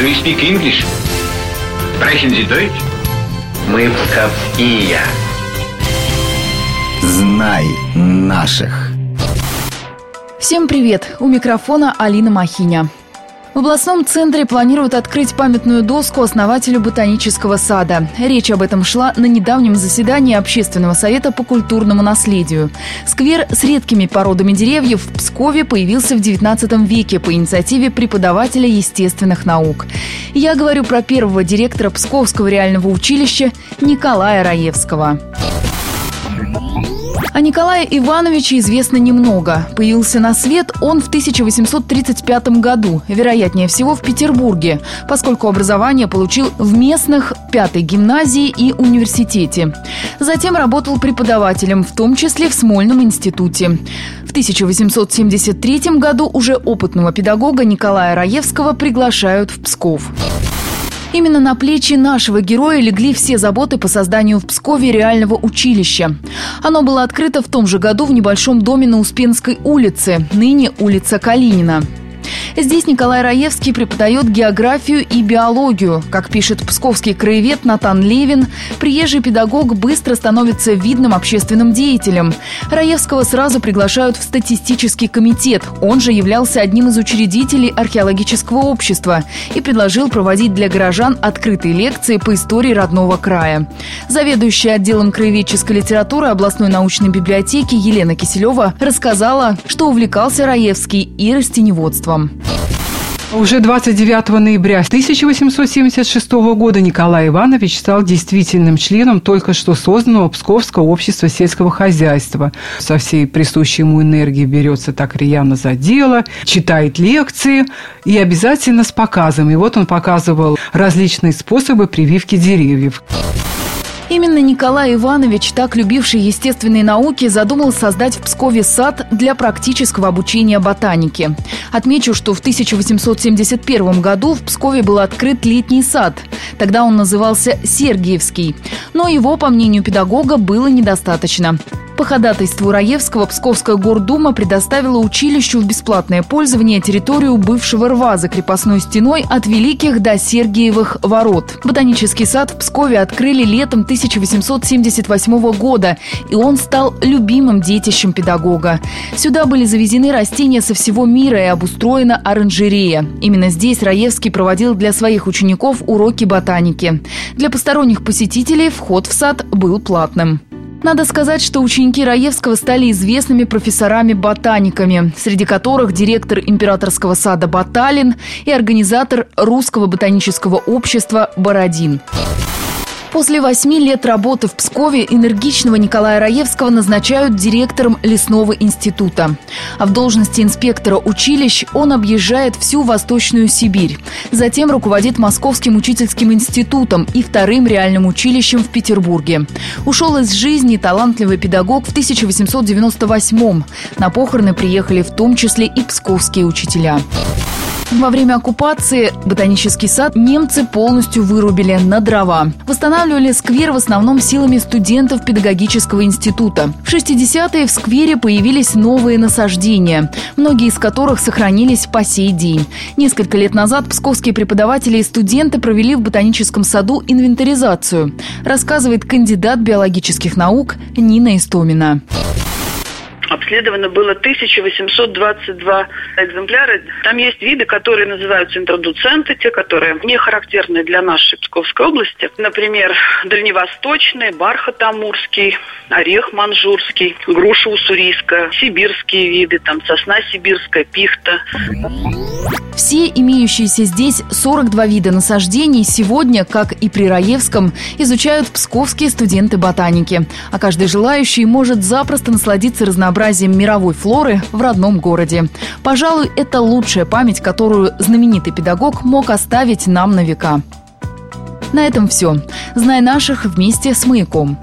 Do you speak English? Sprechen Sie Deutsch? Мы псковские. Знай наших. Всем привет! У микрофона Алина Махиня. В областном центре планируют открыть памятную доску основателю ботанического сада. Речь об этом шла на недавнем заседании Общественного совета по культурному наследию. Сквер с редкими породами деревьев в Пскове появился в XIX веке по инициативе преподавателя естественных наук. Я говорю про первого директора Псковского реального училища Николая Раевского. О Николае Ивановиче известно немного. Появился на свет он в 1835 году, вероятнее всего в Петербурге, поскольку образование получил в местных пятой гимназии и университете. Затем работал преподавателем, в том числе в Смольном институте. В 1873 году уже опытного педагога Николая Раевского приглашают в Псков. Именно на плечи нашего героя легли все заботы по созданию в Пскове реального училища. Оно было открыто в том же году в небольшом доме на Успенской улице, ныне улица Калинина. Здесь Николай Раевский преподает географию и биологию. Как пишет псковский краевед Натан Левин, приезжий педагог быстро становится видным общественным деятелем. Раевского сразу приглашают в статистический комитет. Он же являлся одним из учредителей археологического общества и предложил проводить для горожан открытые лекции по истории родного края. Заведующая отделом краеведческой литературы областной научной библиотеки Елена Киселева рассказала, что увлекался Раевский и растеневодством. Уже 29 ноября 1876 года Николай Иванович стал действительным членом только что созданного Псковского общества сельского хозяйства. Со всей присущей ему энергией берется так рьяно за дело, читает лекции и обязательно с показом. И вот он показывал различные способы прививки деревьев. Именно Николай Иванович, так любивший естественные науки, задумал создать в Пскове сад для практического обучения ботанике. Отмечу, что в 1871 году в Пскове был открыт летний сад. Тогда он назывался Сергиевский. Но его, по мнению педагога, было недостаточно. По ходатайству Раевского Псковская гордума предоставила училищу в бесплатное пользование территорию бывшего рва за крепостной стеной от Великих до Сергиевых ворот. Ботанический сад в Пскове открыли летом 1878 года, и он стал любимым детищем педагога. Сюда были завезены растения со всего мира и обустроена оранжерея. Именно здесь Раевский проводил для своих учеников уроки ботаники. Для посторонних посетителей вход в сад был платным. Надо сказать, что ученики Раевского стали известными профессорами-ботаниками, среди которых директор императорского сада Баталин и организатор Русского ботанического общества Бородин. После восьми лет работы в Пскове энергичного Николая Раевского назначают директором лесного института. А в должности инспектора училищ он объезжает всю Восточную Сибирь. Затем руководит Московским учительским институтом и вторым реальным училищем в Петербурге. Ушел из жизни талантливый педагог в 1898 На похороны приехали в том числе и псковские учителя. Во время оккупации ботанический сад немцы полностью вырубили на дрова. Восстанавливали сквер в основном силами студентов педагогического института. В 60-е в сквере появились новые насаждения, многие из которых сохранились по сей день. Несколько лет назад псковские преподаватели и студенты провели в ботаническом саду инвентаризацию, рассказывает кандидат биологических наук Нина Истомина обследовано было 1822 экземпляра. Там есть виды, которые называются интродуценты, те, которые не характерны для нашей Псковской области. Например, дальневосточный, бархат амурский, орех манжурский, груша уссурийская, сибирские виды, там сосна сибирская, пихта. Все имеющиеся здесь 42 вида насаждений сегодня, как и при Раевском, изучают псковские студенты ботаники. А каждый желающий может запросто насладиться разнообразием разнообразием мировой флоры в родном городе. Пожалуй, это лучшая память, которую знаменитый педагог мог оставить нам на века. На этом все. Знай наших вместе с «Маяком».